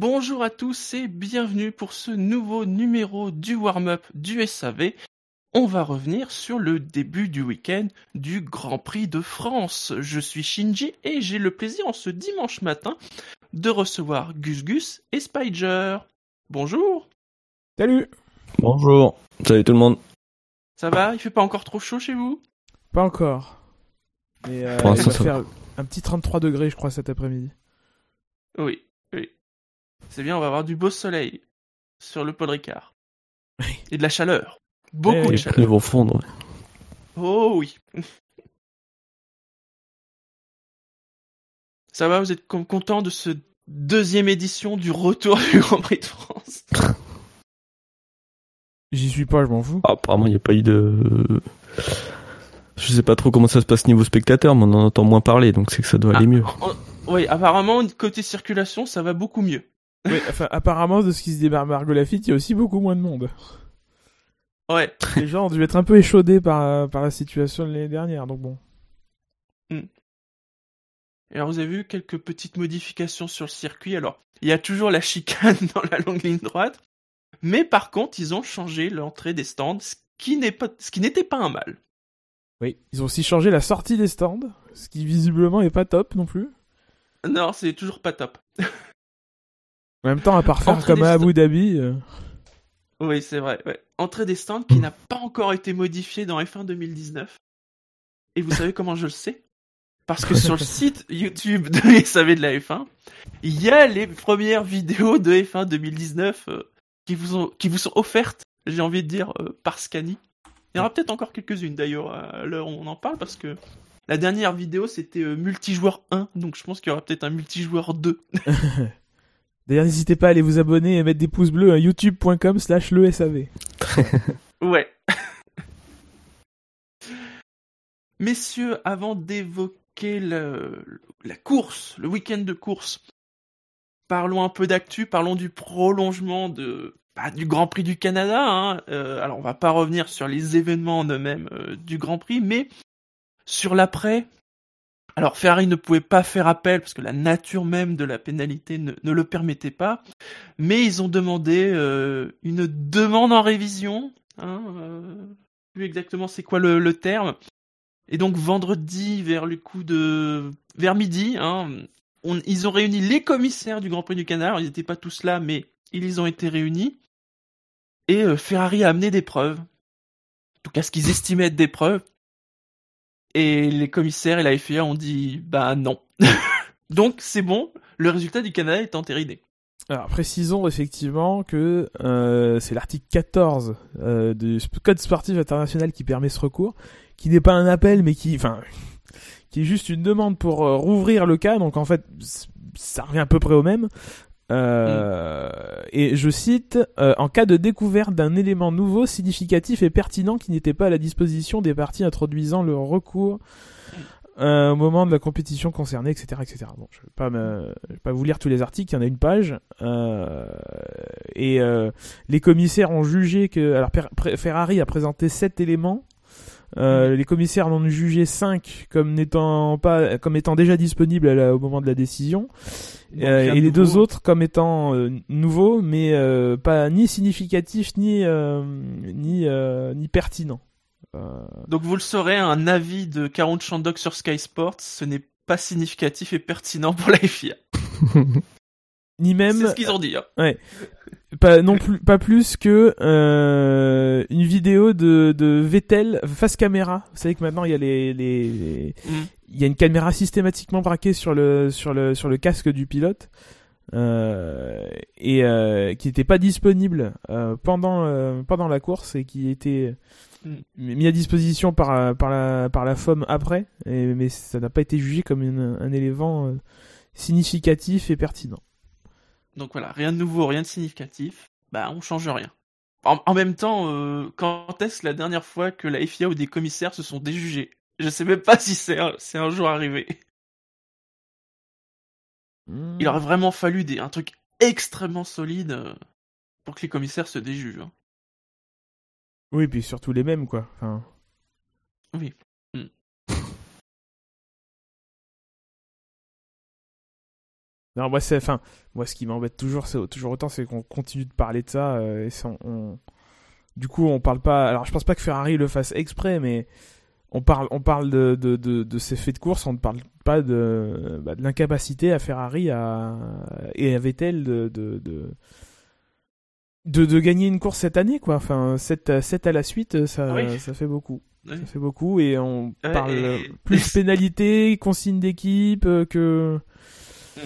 Bonjour à tous et bienvenue pour ce nouveau numéro du warm-up du SAV. On va revenir sur le début du week-end du Grand Prix de France. Je suis Shinji et j'ai le plaisir en ce dimanche matin de recevoir Gus Gus et Spider. Bonjour. Salut. Bonjour. Salut tout le monde. Ça va? Il fait pas encore trop chaud chez vous? Pas encore. Mais euh, il va faire un petit 33 degrés, je crois, cet après-midi. Oui, oui. C'est bien, on va avoir du beau soleil sur le Paul Ricard. Oui. Et de la chaleur. Beaucoup Eh de. Les chaleur. pneus vont fondre. Oh oui. Ça va, vous êtes content de ce deuxième édition du retour du Grand Prix de France? J'y suis pas, je m'en fous. Ah, apparemment, il n'y a pas eu de. Je sais pas trop comment ça se passe niveau spectateur, mais on en entend moins parler, donc c'est que ça doit aller Ah. mieux. Oui, apparemment, côté circulation, ça va beaucoup mieux. Oui, enfin, apparemment, de ce qui se dit Margot Lafitte, il y a aussi beaucoup moins de monde. Ouais, Les gens ont dû être un peu échaudés par, par la situation de l'année dernière, donc bon. Et alors vous avez vu quelques petites modifications sur le circuit. Alors, il y a toujours la chicane dans la longue ligne droite, mais par contre, ils ont changé l'entrée des stands, ce qui n'est pas, n'était pas un mal. Oui. Ils ont aussi changé la sortie des stands, ce qui visiblement est pas top non plus. Non, c'est toujours pas top. En même temps, à part faire comme à. Abu Dhabi, euh, Oui, c'est vrai. Ouais. Entrée des stands qui n'a pas encore été modifiée dans F1 2019. Et vous savez comment je le sais? Parce que sur le site YouTube de SAV de la F1, il y a les premières vidéos de F1 2019 euh, qui vous ont, qui vous sont offertes, j'ai envie de dire, euh, par Scani. Il y en aura peut-être encore quelques-unes d'ailleurs à l'heure où on en parle parce que la dernière vidéo c'était multijoueur 1, donc je pense qu'il y aura peut-être un multijoueur 2. D'ailleurs, n'hésitez pas à aller vous abonner et mettre des pouces bleus à youtube.com slash le SAV. Ouais. Messieurs, avant d'évoquer le- la course, le week-end de course, parlons un peu d'actu, parlons du prolongement de, bah, du Grand Prix du Canada. hein. Euh, alors, on va pas revenir sur les événements en eux-mêmes euh, du Grand Prix, mais sur l'après. Alors, Ferrari ne pouvait pas faire appel parce que la nature même de la pénalité ne, le permettait pas, mais ils ont demandé euh, une demande en révision Hein, euh, plus exactement c'est quoi le, terme. Et donc vendredi vers le coup de vers midi, hein, ils ont réuni les commissaires du Grand Prix du Canada. Ils n'étaient pas tous là, mais ils ont été réunis. Et euh, Ferrari a amené des preuves, en tout cas ce qu'ils estimaient être des preuves. Et les commissaires et la FIA ont dit bah non. donc c'est bon, le résultat du Canada est entériné. Alors précisons effectivement que euh, c'est l'article 14 euh, du Code sportif international qui permet ce recours, qui n'est pas un appel mais qui, enfin, qui est juste une demande pour euh, rouvrir le cas. Donc en fait, ça revient à peu près au même. Euh, Et je cite euh, en cas de découverte d'un élément nouveau, significatif et pertinent qui n'était pas à la disposition des parties introduisant le recours euh, au moment de la compétition concernée, etc., etc. Bon, je vais vais pas vous lire tous les articles, il y en a une page. Euh, et euh, les commissaires ont jugé que, alors Ferrari a présenté sept éléments. Euh, les commissaires en ont jugé 5 comme n'étant pas comme étant déjà la- au moment de la décision Euh, et les deux autres comme étant euh, nouveaux mais euh, pas ni significatifs ni ni ni pertinents. Donc vous le saurez, un avis de Caron Chandok sur Sky Sports, ce n'est pas significatif et pertinent pour la FIA. ni même C'est ce qu'ils ont dit. hein. Pas non plus pas plus que euh, une vidéo de, de Vettel face caméra. Vous savez que maintenant il y a les, les, les- Mm. il y a une caméra systématiquement braquée sur le sur le sur le casque du pilote euh, et euh, qui n'était pas disponible euh, pendant euh, pendant la course et qui était Mm. mis à disposition par par la par la FOM après et, mais ça n'a pas été jugé comme une- un élément euh, significatif et pertinent. Donc voilà, rien de nouveau, rien de significatif. Bah on change rien. En, en même temps, euh, quand est-ce la dernière fois que la FIA ou des commissaires se sont déjugés? Je sais même pas si c'est un, c'est un jour arrivé. Il aurait vraiment fallu des, un truc extrêmement solide euh, pour que les commissaires se déjugent. hein. Oui, puis surtout les mêmes, quoi. Enfin... Oui. Mm. Non, moi, c'est, enfin, Moi, ce qui m'embête toujours, toujours autant, c'est qu'on continue de parler de ça. euh, et ça, on... Du coup, on parle pas. Alors, je pense pas que Ferrari le fasse exprès, mais on parle, on parle de, de, de, de ces faits de course. On ne parle pas de, bah, de l'incapacité à Ferrari à... et à Vettel de, de, de, gagner une course cette année, quoi. Enfin, 7, 7 à la suite, ça, Ah oui. ça fait beaucoup. Ça fait beaucoup et on Ouais, parle et- plus pénalité, consigne d'équipe euh, que Mm.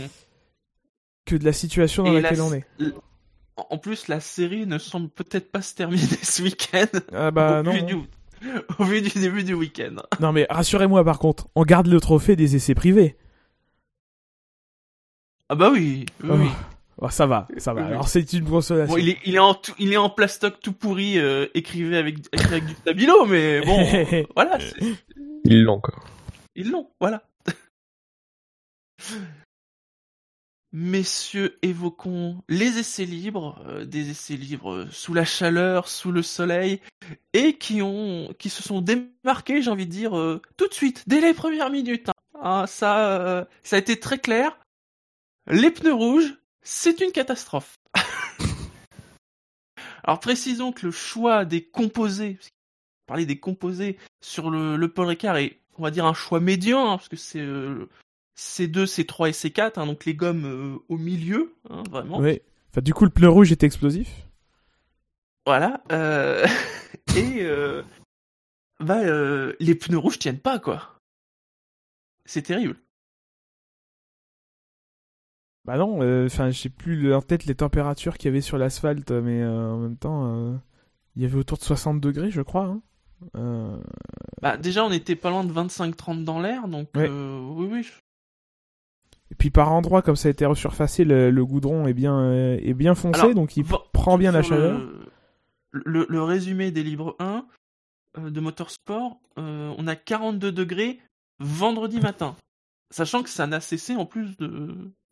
Que de la situation dans Et laquelle la- on est. En plus, la série ne semble peut-être pas se terminer ce week-end. Ah bah au, non. vu du... au vu du début du week-end. Non mais rassurez-moi par contre, on garde le trophée des essais privés. Ah bah oui, oui, oui. Oh, ça va, ça va. Alors c'est une consolation. Bon, il est, il est en, tout- il est en plastoc tout pourri, euh, écrivé avec, avec du stabilo, mais bon, voilà, Ils l'ont, quoi. ils l'ont, voilà. Messieurs, évoquons les essais libres, euh, des essais libres euh, sous la chaleur, sous le soleil, et qui ont, qui se sont démarqués, j'ai envie de dire, euh, tout de suite, dès les premières minutes. hein. Ah, ça, euh, ça a été très clair. Les pneus rouges, c'est une catastrophe. Alors précisons que le choix des composés, parlait des composés sur le, le Paul Ricard est, on va dire, un choix médian, hein, parce que c'est euh, C2, C3 et C4, hein, donc les gommes euh, au milieu, hein, vraiment. Ouais. Enfin, du coup, le pneu rouge est explosif. Voilà. euh, et euh, bah, les pneus rouges tiennent pas, quoi. C'est terrible. Bah non, enfin, je sais plus en tête les températures qu'il y avait sur l'asphalte, mais en même temps, il y avait autour de 60 degrés, je crois. hein. Euh, Bah, déjà, on était pas loin de 25-30 dans l'air, donc Ouais. euh, oui, oui. Et puis par endroits, comme ça a été resurfacé, le, le goudron est bien, euh, est bien foncé, Alors, donc il prend bien la chaleur. Le, le, le résumé des livres 1 euh, de Motorsport, euh, on a 42 degrés vendredi matin. Sachant que ça n'a cessé en plus de,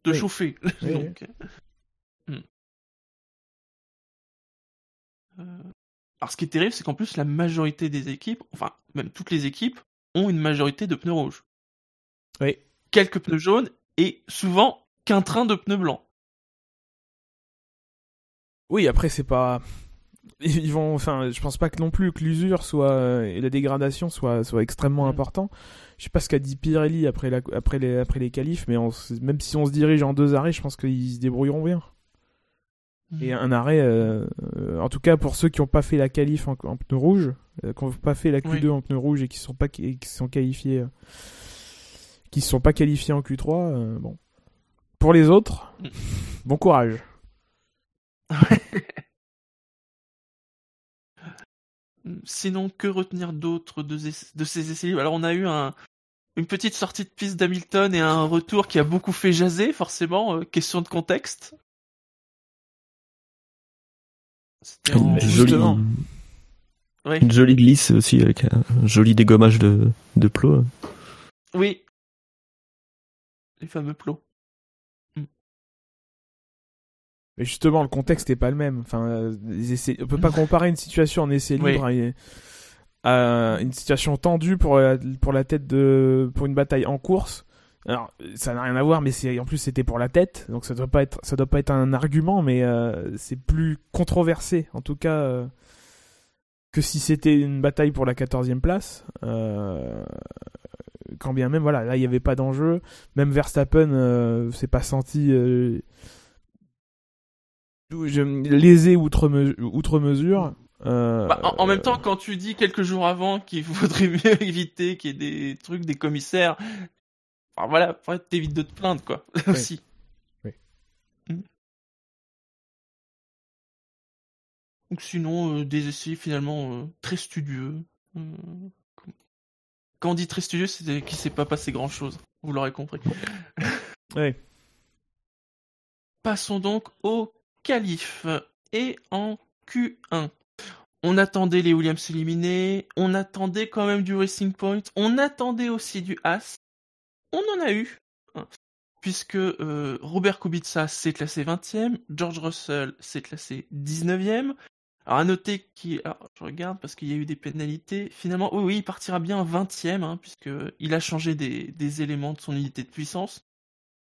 de Oui. chauffer. Oui, Donc, hmm. Euh, Alors ce qui est terrible, c'est qu'en plus la majorité des équipes, enfin même toutes les équipes, ont une majorité de pneus rouges. Oui. Quelques pneus jaunes et souvent qu'un train de pneus blancs. Oui, après c'est pas. Ils vont, enfin, je pense pas que non plus que l'usure soit euh, et la dégradation soit soit extrêmement Mm. important. Je sais pas ce qu'a dit Pirelli après la après les après les qualifs, mais on même si on se dirige en deux arrêts, je pense qu'ils se débrouilleront bien. Et un arrêt, euh, euh, en tout cas pour ceux qui n'ont pas fait la qualif en, en pneu rouge, euh, qui n'ont pas fait la Q2 Oui. en pneu rouge et qui sont pas qui qui sont qualifiés, euh, qui sont pas qualifiés en Q3, euh, bon. Pour les autres, Mm. bon courage. Sinon, que retenir d'autre de, ces- de ces essais libres Alors, on a eu un, une petite sortie de piste d'Hamilton et un retour qui a beaucoup fait jaser, forcément. euh, question de contexte. C'était en- Mais Une jolie, Oui. une jolie glisse aussi avec un joli dégommage de, de plots. Oui. Les fameux plots. Mais justement, le contexte n'est pas le même. Enfin, euh, les essais... on peut pas comparer une situation en essai libre à, à une situation tendue pour la, pour la tête de pour une bataille en course. Alors, ça n'a rien à voir, mais c'est en plus c'était pour la tête, donc ça doit pas être ça doit pas être un argument, mais euh, c'est plus controversé en tout cas euh, que si c'était une bataille pour la 14e place. Euh, quand bien même, voilà, là il n'y avait pas d'enjeu. Même Verstappen euh, s'est pas senti euh, lésé outre, me- outre mesure. Euh, Bah, en, en même temps, quand tu dis quelques jours avant qu'il faudrait mieux éviter qu'il y ait des trucs, des commissaires, enfin, voilà, t'évites de te plaindre, quoi, aussi. Oui. Mm. Donc sinon, euh, des essais finalement très studieux. Quand on dit très studieux, c'est qu'il s'est pas passé grand-chose. Vous l'aurez compris. ouais. Passons donc au qualif et en Q1. On attendait les Williams éliminés, on attendait quand même du Racing Point, on attendait aussi du As. On en a eu, hein, puisque euh, Robert Kubica s'est classé 20e, George Russell s'est classé 19e. Alors à noter qu'il, alors, je regarde parce qu'il y a eu des pénalités. Finalement, oui, oui, il partira bien 20e, hein, puisque il a changé des, des éléments de son unité de puissance,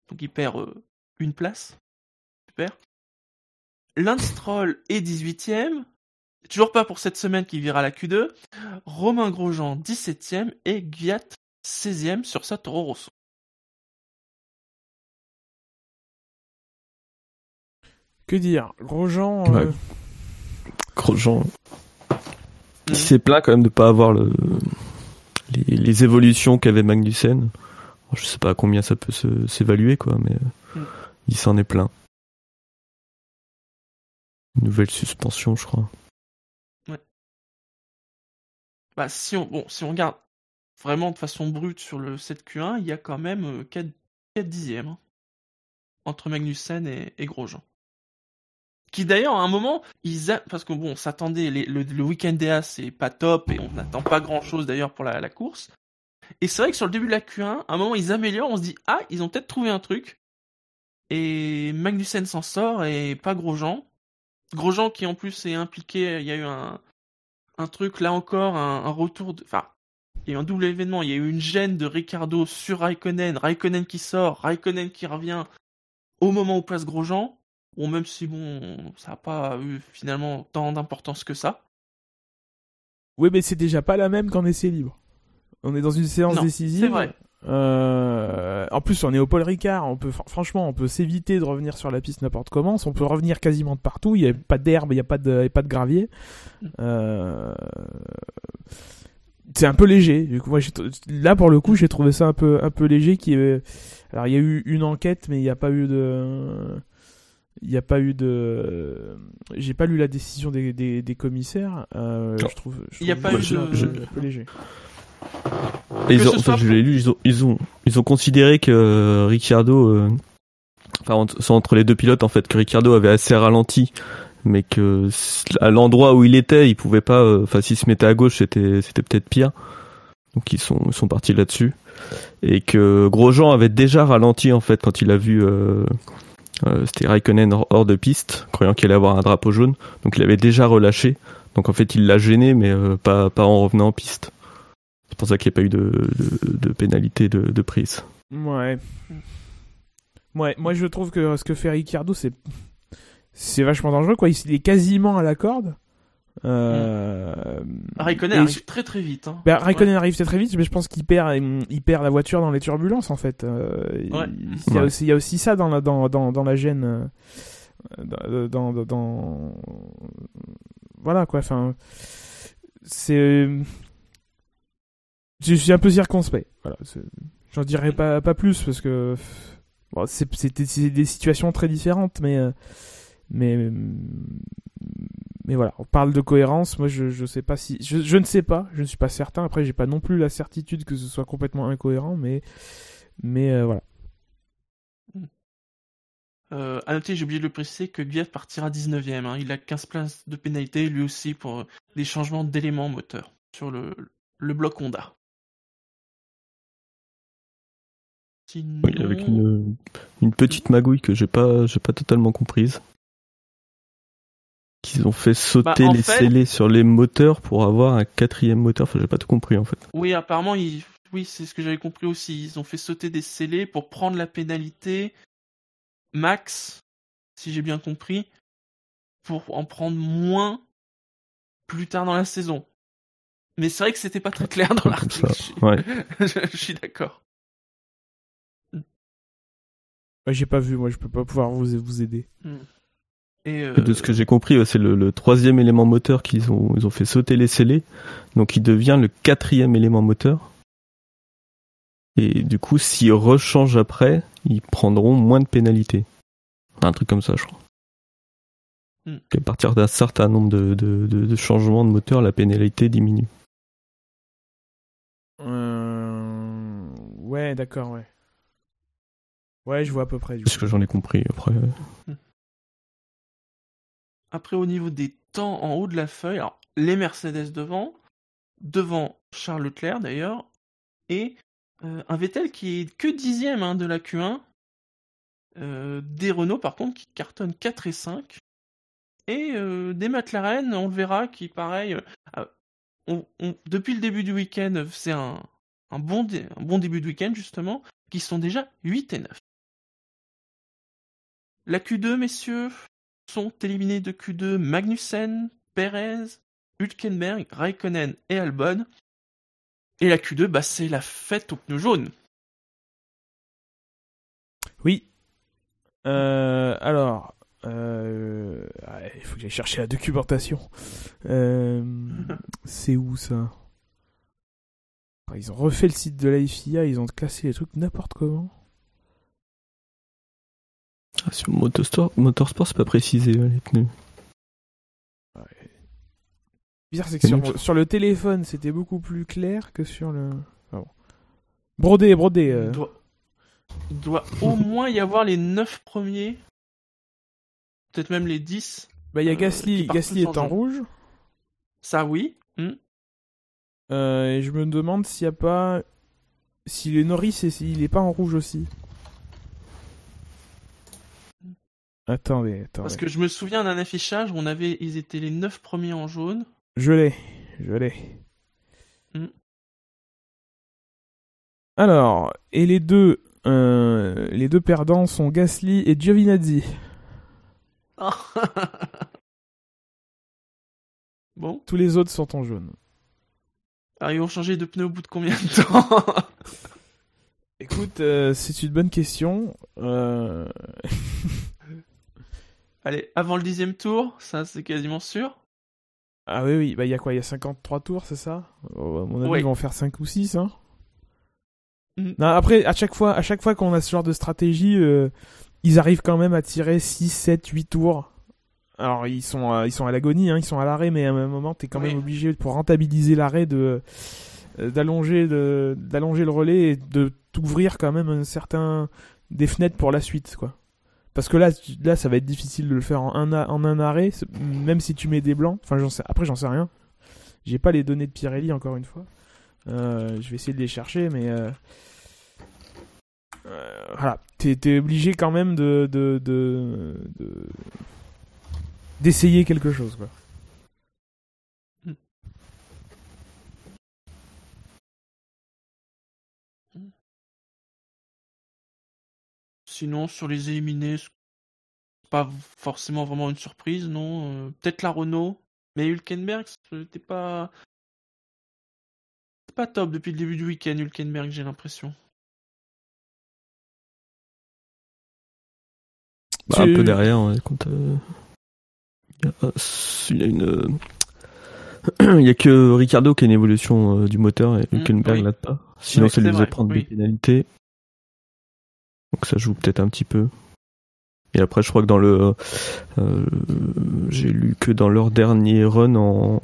donc il perd euh, une place. super. Lance Stroll est 18ème. Toujours pas pour cette semaine qui vira la Q2. Romain Grosjean 17ème et Gviat 16ème sur sa Toro Rosso. Que dire? Grosjean. Ouais. Euh, Grosjean, Mhm. il s'est plaint quand même de pas avoir le, les, les évolutions qu'avait Magnussen. Je sais pas à combien ça peut s'évaluer, quoi, mais euh, Mhm. il s'en est plaint. Nouvelle suspension, je crois. Bah, si on, bon, si on regarde vraiment de façon brute sur le 7Q1, il y a quand même euh, 4, 4 dixièmes hein, entre Magnussen et, et Grosjean. Qui d'ailleurs, à un moment, ils parce que bon, on s'attendait, le, week-end DA c'est pas top et on n'attend pas grand chose d'ailleurs pour la, course. Et c'est vrai que sur le début de la Q1, à un moment ils améliorent, on se dit ah, ils ont peut-être trouvé un truc. Et Magnussen s'en sort et pas Grosjean. Grosjean qui en plus est impliqué, il y a eu un, truc là encore, un, retour de. Enfin, il y a eu un double événement. Il y a eu une gêne de Ricardo sur Raikkonen, Raikkonen qui sort, Raikkonen qui revient au moment où passe Grosjean. Bon, même si bon, ça n'a pas eu finalement tant d'importance que ça. Oui, mais c'est déjà pas la même qu'en essai libre. On est dans une séance Non, décisive. c'est vrai. Euh, en plus, on est au Paul Ricard. On peut, fr- franchement, on peut s'éviter de revenir sur la piste n'importe comment. On peut revenir quasiment de partout. Il n'y a pas d'herbe, il n'y a pas de, il y a pas de gravier. Euh, c'est un peu léger. Du coup, moi, là, pour le coup, j'ai trouvé ça un peu, un peu léger. Qui. Alors, il y a eu une enquête, mais il n'y a pas eu de. Il n'y a pas eu de. J'ai pas lu la décision des, des, des commissaires. Euh, je trouve. je Il y a trouve pas eu un de- un peu léger. Ils ont, ce enfin, soit je l'ai lu, ils ont, ils ont, ils ont considéré que euh, Ricciardo, euh, enfin, entre, c'est entre les deux pilotes, en fait, que Ricciardo avait assez ralenti, mais que à l'endroit où il était, il pouvait pas, euh, enfin, s'il se mettait à gauche, c'était, c'était peut-être pire. Donc, ils sont, ils sont partis là-dessus. Et que Grosjean avait déjà ralenti, en fait, quand il a vu, euh, c'était Raikkonen hors, de piste, croyant qu'il allait avoir un drapeau jaune. Donc, il avait déjà relâché. Donc, en fait, il l'a gêné, mais euh, pas, en revenant en piste. C'est pour ça qu'il n'y a pas eu de, de, de pénalité de, de prise. Ouais. Ouais, moi je trouve que ce que fait Ricciardo, c'est c'est vachement dangereux quoi. Il est quasiment à la corde. Euh... Raikkonen arrive très très vite. Hein. Bah, Raikkonen arrive très très vite, mais je pense qu'il perd, il perd la voiture dans les turbulences en fait. Euh, il- Ouais. il, y a Ouais. aussi, il y a aussi ça dans la, dans, dans, dans la gêne. euh, Dans, dans, dans- Voilà quoi, enfin. C'est. Je suis un peu circonspect. Voilà. J'en dirais pas, pas plus parce que. Bon, c'est c'est des, c'est des situations très différentes, mais. euh, Mais. Mais voilà, on parle de cohérence. Moi, je, je sais pas si. Je, je ne sais pas, je ne suis pas certain. Après, j'ai pas non plus la certitude que ce soit complètement incohérent, mais. Mais euh, voilà. Euh, à noter, j'ai oublié de le préciser, que Gviat partira 19ème. hein. Il a 15 places de pénalité, lui aussi, pour euh, des changements d'éléments moteurs sur le, le bloc Honda. Sinon... Oui, avec une, une petite magouille que j'ai pas, j'ai pas totalement comprise. Qu'ils ont fait sauter Bah, les fait- scellés sur les moteurs pour avoir un quatrième moteur. Enfin, j'ai pas tout compris en fait. Oui, apparemment, ils... oui, c'est ce que j'avais compris aussi. Ils ont fait sauter des scellés pour prendre la pénalité max, si j'ai bien compris, pour en prendre moins plus tard dans la saison. Mais c'est vrai que c'était pas très clair dans l'article. Je suis- ouais. je, je suis d'accord. J'ai pas vu, moi, je peux pas pouvoir vous, vous aider. Et euh, De ce que j'ai compris, c'est le, le troisième élément moteur qu'ils ont, ils ont fait sauter les scellés. Donc il devient le quatrième élément moteur. Et du coup, s'ils rechangent après, ils prendront moins de pénalités. Un truc comme ça, je crois. Hmm. À partir d'un certain nombre de, de, de- de changements de moteur, la pénalité diminue. Euh... Ouais, d'accord, ouais. Ouais, je vois à peu près. du C'est ce que j'en ai compris. Après, Après, au niveau des temps en haut de la feuille, alors, les Mercedes devant, devant Charles Leclerc d'ailleurs, et euh, un Vettel qui est que dixième hein, de la Q1, euh, des Renault par contre qui cartonnent 4 et 5, et euh, des McLaren, on le verra, qui pareil, depuis le début du week-end, c'est un, un, bon un bon début de week-end justement, qui sont déjà 8 et 9. La Q2, messieurs, sont éliminés de Q2 Magnussen, Perez, Hülkenberg, Raikkonen et Albon. Et la Q2, bah, c'est la fête aux pneus jaunes. Oui. Euh, alors, euh, il faut que j'aille chercher la documentation. Euh, c'est où ça? Ils ont refait le site de la FIA, ils ont classé les trucs n'importe comment. Ah, sur Motorsport, Motorsport c'est pas précisé les pneus. Bizarre, c'est que sur, sur, le téléphone, c'était beaucoup plus clair que sur le. Ah bon. Brodé, brodé. Il doit, il doit au moins y avoir les 9 premiers. Peut-être même les 10. Bah, il y a Gasly. Gasly est en rouge. Ça, oui. Hmm. Euh, et je me demande s'il n'y a pas. S'il est Norris et s'il est pas en rouge aussi. Attendez, attendez. Parce que je me souviens d'un affichage où on avait, ils étaient les 9 premiers en jaune. Je l'ai, je l'ai. Hmm. Alors, et les deux, euh, les deux perdants sont Gasly et Giovinazzi. bon. Tous les autres sont en jaune. Alors, ils vont changer de pneu au bout de combien de temps Écoute, euh, c'est une bonne question. Euh... Allez, avant le dixième tour, ça c'est quasiment sûr. Ah oui, oui, bah il y a quoi Il y a 53 tours, c'est ça? Oh, À mon avis, ils vont faire 5 ou 6, hein mm. Non, après, à chaque fois, à chaque fois qu'on a ce genre de stratégie, euh, ils arrivent quand même à tirer 6, 7, 8 tours. Alors, ils sont, euh, ils sont à l'agonie, hein, ils sont à l'arrêt, mais à un moment, t'es quand même obligé, pour rentabiliser l'arrêt, de euh, d'allonger de, d'allonger le relais et de t'ouvrir quand même un certain des fenêtres pour la suite, quoi. Parce que là, là, ça va être difficile de le faire en un, en un arrêt, même si tu mets des blancs. Enfin, j'en sais, après, j'en sais rien. J'ai pas les données de Pirelli, encore une fois. Euh, je vais essayer de les chercher, mais... Euh, euh, voilà, t'es es obligé quand même de d'essayer de, quelque chose, quoi. Sinon, sur les éliminés, pas forcément vraiment une surprise, non. Euh, peut-être la Renault, mais Hülkenberg, c'était pas. pas top depuis le début du week-end, Hülkenberg, j'ai l'impression. Bah, Un peu derrière, ouais, euh, Il y a une. Il y a que Ricardo qui a une évolution euh, du moteur et mmh, Hülkenberg là pas. Sinon, ça lui faisait prendre des pénalités. Donc ça joue peut-être un petit peu. Et après, je crois que dans le, euh, j'ai lu que dans leur dernier run en,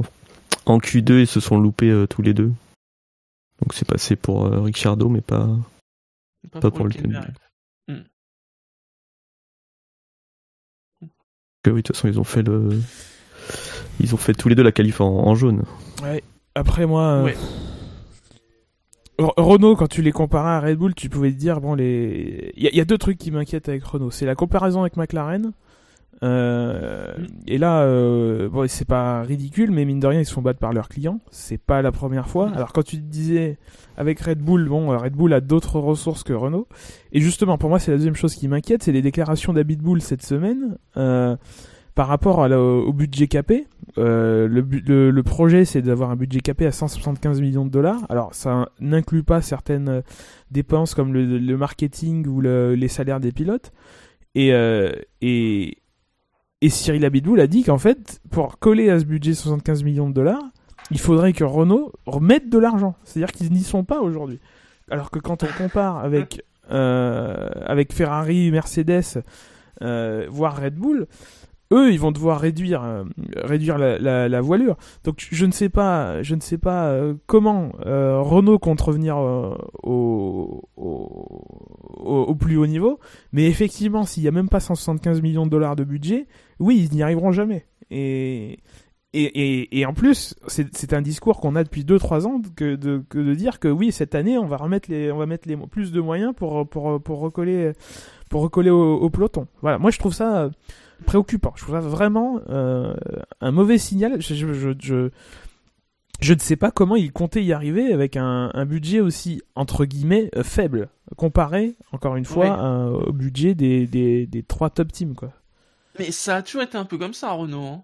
en Q2, ils se sont loupés euh, tous les deux. Donc c'est passé pour euh, Ricciardo, mais pas, pas, pour, le hmm. Oui, de toute façon, ils ont fait le, ils ont fait tous les deux la qualif en, jaune. Ouais. Après moi, Renault, quand tu les comparais à Red Bull, tu pouvais te dire bon les. Il y, a deux trucs qui m'inquiètent avec Renault. C'est la comparaison avec McLaren. Euh, et là, euh, bon, c'est pas ridicule, mais mine de rien, ils se font battre par leurs clients. C'est pas la première fois. Alors quand tu te disais avec Red Bull, bon, Red Bull a d'autres ressources que Renault. Et justement, pour moi, c'est la deuxième chose qui m'inquiète, c'est les déclarations d'Abitbull cette semaine. Euh, par rapport au budget capé, euh, le, projet c'est d'avoir un budget capé à 175 millions de dollars. Alors ça n'inclut pas certaines euh, dépenses comme le, marketing ou les salaires des pilotes. Et, euh, et, Cyril Abitboul a dit qu'en fait, pour coller à ce budget 75 millions de dollars, il faudrait que Renault remette de l'argent. C'est-à-dire qu'ils n'y sont pas aujourd'hui. Alors que quand on compare avec, avec Ferrari, Mercedes, voire Red Bull, eux, ils vont devoir réduire, euh, réduire la, voilure. Donc je ne sais pas, je ne sais pas euh, comment euh, Renault compte revenir au, au, plus haut niveau. Mais effectivement, s'il n'y a même pas 175 millions de dollars de budget, oui, ils n'y arriveront jamais. Et, et, et, en plus, c'est un discours qu'on a depuis 2-3 ans que de, que de dire que oui, cette année, on va remettre les, on va mettre les, plus de moyens pour, pour, pour recoller, pour recoller au, au peloton. Voilà, moi je trouve ça préoccupant. Je trouve ça vraiment euh, un mauvais signal. Je, je, je, Je ne sais pas comment ils comptaient y arriver avec un, un budget aussi, entre guillemets, euh, faible, comparé, encore une fois, à- au budget des, des, des trois top teams, quoi. Mais ça a toujours été un peu comme ça, Renault. Hein.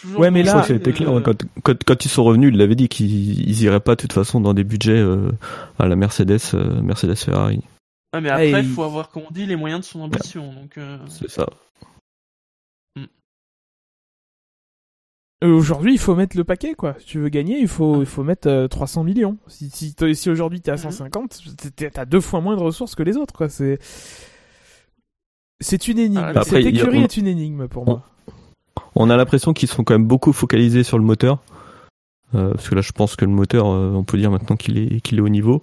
Toujours Ouais, mais là- le- clair. hein, Quand, quand, quand ils sont revenus, ils l'avaient dit qu'ils ils iraient pas de toute façon dans des budgets euh, à la Mercedes, euh, Mercedes Ferrari. Ouais, mais après, Ah, il il- faut avoir, comme on dit, les moyens de son ambition. Donc, euh, C'est ça. Euh, Aujourd'hui, il faut mettre le paquet, quoi. Si tu veux gagner, il faut, il faut mettre euh, 300 millions. Si, si, aujourd'hui t'es à Mhm. 150, t'es- t'as deux fois moins de ressources que les autres, quoi. C'est, c'est une énigme. Ah, après, Cette a- écurie on- est une énigme pour moi. On a l'impression qu'ils sont quand même beaucoup focalisés sur le moteur. Euh, parce que là, je pense que le moteur, euh, on peut dire maintenant qu'il est, qu'il est au niveau.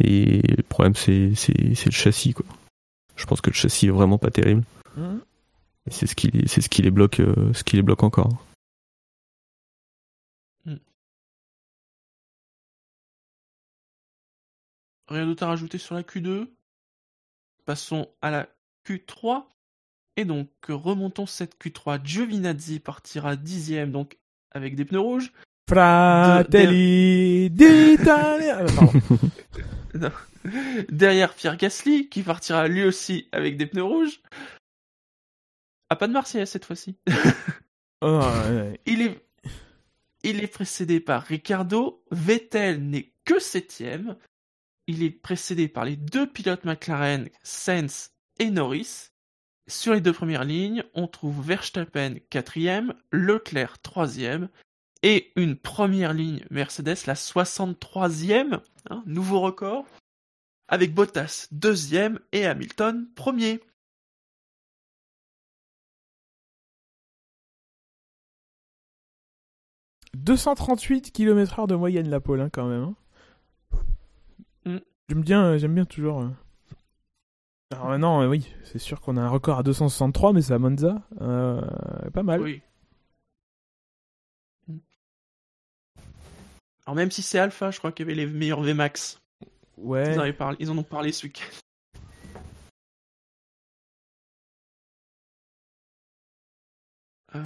Et le problème, c'est, le châssis, quoi. Je pense que le châssis est vraiment pas terrible. Et c'est ce qui, les- c'est ce qui les bloque, euh, ce qui les bloque encore. rien d'autre à rajouter sur la Q2. Passons à la Q3. Et donc, remontons cette Q3. Giovinazzi partira dixième, donc avec des pneus rouges. Fratelli d'Italia. Derrière Pierre Gasly, qui partira lui aussi avec des pneus rouges. Ah, pas de Marseillaise cette fois-ci. Oh, ouais, ouais. Il est, il est précédé par Ricardo. Vettel n'est que septième. Il est précédé par les deux pilotes McLaren, Sainz et Norris. Sur les deux premières lignes, on trouve Verstappen quatrième, Leclerc troisième et une première ligne Mercedes, la 63e, hein, nouveau record, avec Bottas deuxième et Hamilton premier. 238 km/h de moyenne la pole hein, quand même. hein. Mm. J'aime bien, j'aime bien toujours. euh. Alors maintenant, euh, oui, c'est sûr qu'on a un record à 263, mais c'est à Monza, Euh, pas mal. Oui. Alors même si c'est Alpha, je crois qu'il y avait les meilleurs VMAX. Ouais. Ils, parlé- ils en ont parlé ce week-end. Euh,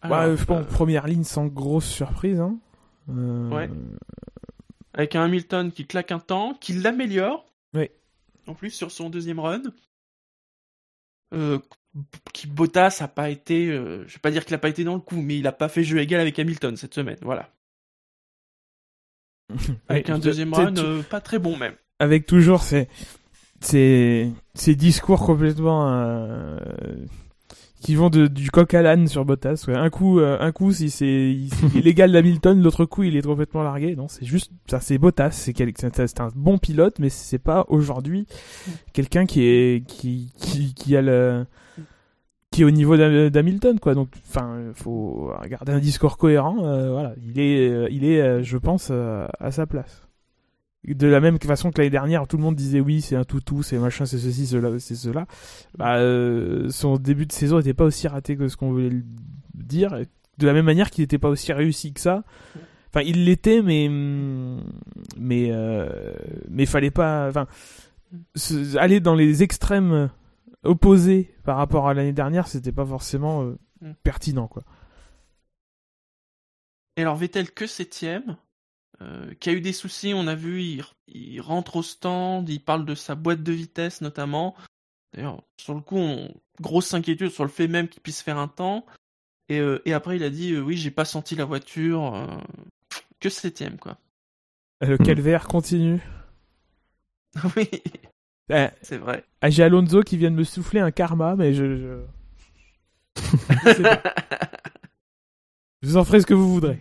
alors, je pense euh, première ligne sans grosse surprise. Hein. Euh, Ouais. avec un Hamilton qui claque un temps, qui l'améliore. Oui. En plus sur son deuxième run. Euh, qui Bottas a pas été, euh, je vais pas dire qu'il a pas été dans le coup, mais il a pas fait jeu égal avec Hamilton cette semaine, voilà. Avec un deuxième run euh, pas très bon même. Avec toujours ces, ces, ces discours complètement euh, qui vont de, du coq à l'âne sur Bottas. ouais. Un coup, euh, un coup, si c'est l'égal d'Hamilton, l'autre coup, il est complètement largué. Non, c'est juste ça, c'est Bottas. C'est quel- c'est c'est un bon pilote, mais c'est pas aujourd'hui quelqu'un qui est qui, qui qui a le qui au niveau d'Ham- d'Hamilton quoi. Donc enfin faut regarder un discours cohérent euh, voilà. Il est euh, il est euh, je pense à sa place. De la même façon que l'année dernière tout le monde disait oui c'est un toutou c'est machin c'est ceci cela c'est cela. Bah, son début de saison n'était pas aussi raté que ce qu'on voulait dire de la même manière qu'il n'était pas aussi réussi que ça. Enfin il l'était mais mais mais fallait pas enfin aller dans les extrêmes opposés par rapport à l'année dernière c'était pas forcément euh, Mm. pertinent quoi Et alors Vettel que septième, euh, qui a eu des soucis, on a vu, il, il rentre au stand, il parle de sa boîte de vitesse notamment. D'ailleurs, sur le coup, on, grosse inquiétude sur le fait même qu'il puisse faire un temps. Et, euh, et après, il a dit, euh, oui, j'ai pas senti la voiture, que septième quoi. le calvaire continue oui, Eh, c'est vrai. j'ai Alonso qui vient de me souffler un karma mais je je, vous en ferai ce que vous voudrez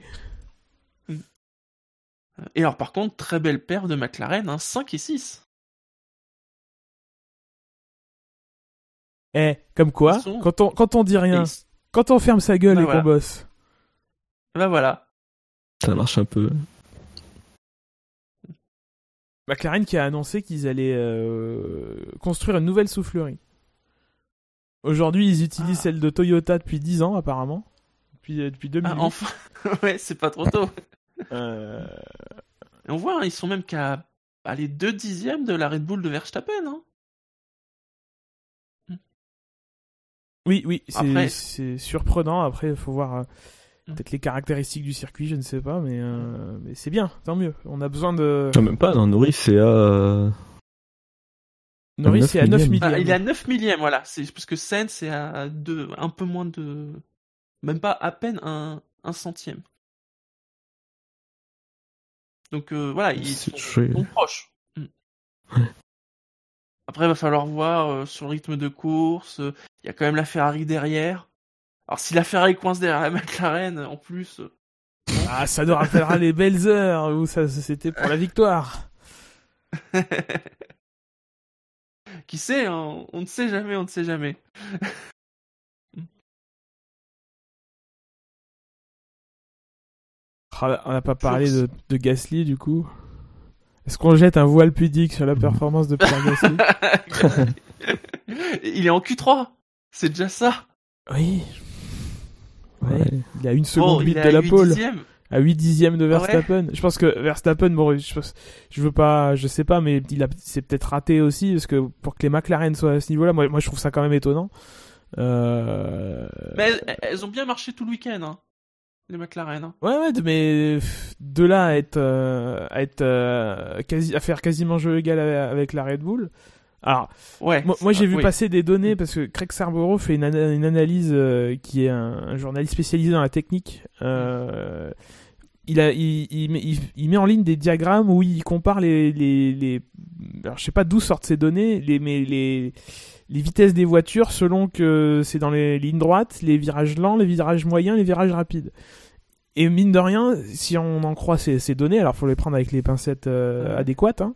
Et alors par contre, très belle paire de McLaren, hein, 5 et 6. eh comme quoi sont- quand on quand on dit rien quand on ferme sa gueule Bah et voilà. qu'on bosse Bah voilà. Ça marche un peu. McLaren qui a annoncé qu'ils allaient euh, construire une nouvelle soufflerie. Aujourd'hui, ils utilisent Ah. celle de Toyota depuis 10 ans, apparemment. Depuis, euh, depuis 2008. Ah, enfin, ouais, c'est pas trop tôt. Euh, Et on voit, hein, ils sont même qu'à les deux dixièmes de la Red Bull de Verstappen. Hein. Oui, oui, c'est surprenant. Après, il faut voir. Peut-être les caractéristiques du circuit, je ne sais pas, mais, euh, mais c'est bien, tant mieux. On a besoin de. Non, même pas, non, Norris c'est à. Norris, 9 c'est à 9 millième. Ah, il est à 9 millième, voilà. C'est parce que Sen, c'est à deux, un peu moins de, même pas à peine un, un centième. Donc euh, voilà, ils sont proches. Mm. Après, il va falloir voir euh, sur le rythme de course. euh, Il y a quand même la Ferrari derrière. Alors si la Ferrari coince derrière la McLaren, en plus, euh, Ah, ça nous rappellera les belles heures où ça c'était pour la victoire. qui sait, hein, on ne sait jamais, on ne sait jamais. Ah, On n'a pas parlé de, de Gasly du coup. Est-ce qu'on jette un voile pudique sur la performance de Pierre Gasly il est en Q3, c'est déjà ça. Oui. Ouais, Ouais. Il a une seconde il vite est de à la 8 pole. dixièmes. à 8 dixièmes de Ah ouais Verstappen. Je pense que Verstappen, bon, je, pense- je veux pas, je sais pas, mais il a, c'est peut-être raté aussi parce que pour que les McLaren soient à ce niveau-là, moi, moi je trouve ça quand même étonnant. Euh... Mais elles, elles ont bien marché tout le week-end, hein, les McLaren. hein. Ouais, ouais, de- mais de là à être, euh, à être euh, quasi, à faire quasiment jeu égal avec, avec la Red Bull. Alors, Ouais. moi, moi, j'ai vu oui. passer des données parce que Craig Sarborough fait une, ana- une analyse euh, qui est un, un journaliste spécialisé dans la technique. Euh, il, a, il, il, met, il- il met en ligne des diagrammes où il compare les, les, les alors je sais pas d'où sortent ces données, les, mais les, les vitesses des voitures selon que c'est dans les lignes droites, les virages lents, les virages moyens, les virages rapides. Et mine de rien, si on en croit ces, ces données, alors faut les prendre avec les pincettes euh, adéquates. Hein,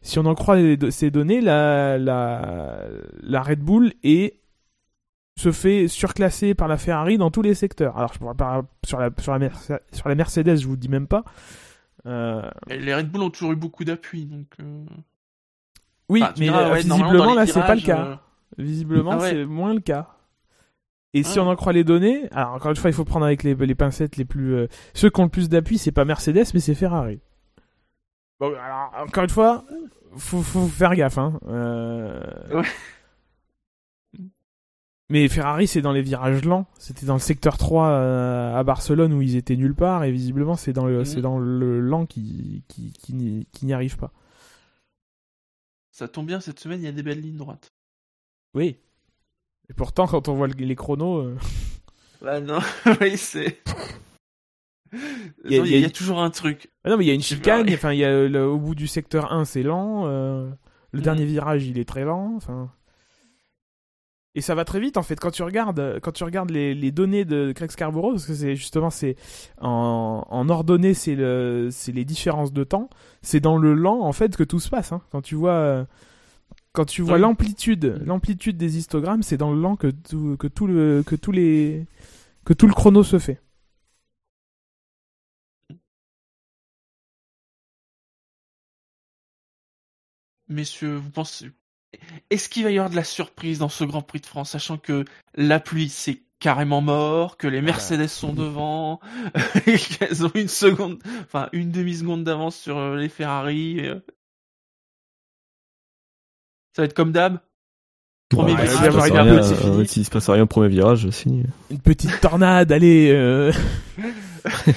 si on en croit les- ces données, la, la, la Red Bull est se fait surclasser par la Ferrari dans tous les secteurs. Alors je pourrais pas sur la sur la, Merce- sur la Mercedes, je vous dis même pas. Euh, Les Red Bull ont toujours eu beaucoup d'appui, donc. euh, oui, enfin, mais diras, euh, ouais, visiblement là c'est pas le cas. Visiblement, Ah ouais. c'est moins le cas. Et si Ah. on en croit les données, alors encore une fois, il faut prendre avec les, les pincettes les plus. euh, ceux qui ont le plus d'appui, c'est pas Mercedes, mais c'est Ferrari. Bon, alors, encore une fois, faut, faut faire gaffe. Hein. Euh, Ouais. Mais Ferrari, c'est dans les virages lents. C'était dans le secteur 3 euh, à Barcelone où ils étaient nulle part, et visiblement, c'est dans le, Mhm. c'est dans le lent qui, qui, qui n'y qui n'y arrive pas. Ça tombe bien, cette semaine, il y a des belles lignes droites. Oui. Et pourtant, quand on voit le- les chronos. euh, Bah non, oui, c'est. Il y a- y, y toujours un truc. Ah non, mais il y a une chicane, enfin, il y a euh, le- au bout du secteur 1, c'est lent, euh, le Mhm. dernier virage, il est très lent, enfin. Et ça va très vite en fait quand tu regardes quand tu regardes les, les données de Craig Scarborough parce que c'est justement c'est en, en ordonnée c'est le c'est les différences de temps c'est dans le lent en fait que tout se passe hein. quand tu vois euh, quand tu vois Oui. l'amplitude l'amplitude des histogrammes c'est dans le lent que tout que tout le que tous les que tout le chrono se fait Messieurs, vous pensez. Est-ce qu'il va y avoir de la surprise dans ce Grand Prix de France, sachant que la pluie c'est carrément mort, que les Mercedes sont devant, et qu'elles ont une seconde, enfin une demi-seconde d'avance sur euh, les Ferrari. Ça va être comme d'hab. Premier Ouais, s'il il rien, petite euh, finie. S'il se passe rien au premier virage aussi. une petite tornade allez euh,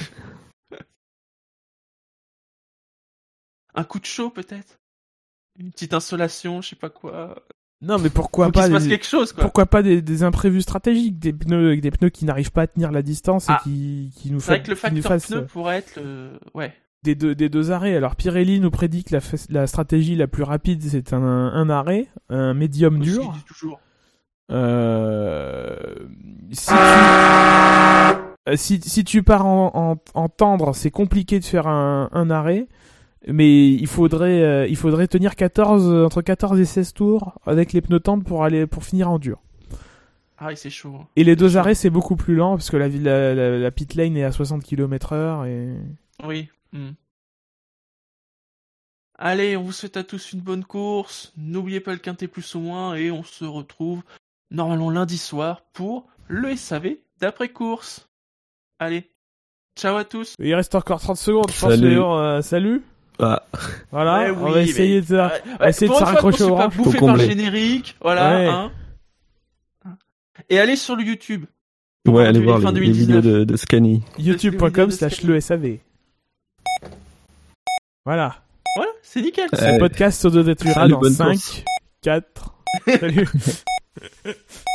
Un coup de chaud peut-être? Une petite insolation, je sais pas quoi. non mais pourquoi Faut qu'il pas se passe des- quelque chose quoi. Pourquoi pas des, des imprévus stratégiques, des pneus, des pneus qui n'arrivent pas à tenir la distance et Ah. qui, qui nous, C'est vrai que le facteur fassent pneu euh, pourrait être le... Ouais. Des, deux, des deux arrêts. Alors Pirelli nous prédit que la, stratégie la plus rapide c'est un, un arrêt, un médium dur. toujours. Euh, si, tu, euh, si, si tu pars en, en, en tendre, c'est compliqué de faire un, un arrêt. Mais il faudrait, euh, il faudrait tenir 14, euh, entre 14 et 16 tours avec les pneus tendres pour, aller, pour finir en dur. Ah c'est chaud. hein. Et les deux arrêts, c'est beaucoup plus lent parce que la, la, la, la pit lane est à 60 km heure et... Oui. Hmm. Allez, on vous souhaite à tous une bonne course. N'oubliez pas le quintet plus ou moins et on se retrouve normalement lundi soir pour le SAV d'après course. Allez, ciao à tous. Il reste encore 30 secondes, je. Salut. Salut. Voilà, on va essayer de, de se raccrocher au rang. Bouffé par le générique, voilà. Hein. Et allez sur le YouTube. Ouais, allez voir les, les, vidéos de, de Scanny. YouTube.com slash le SAV. Voilà. Voilà, c'est nickel. Ce podcast se détruira dans 5, 4. Salut.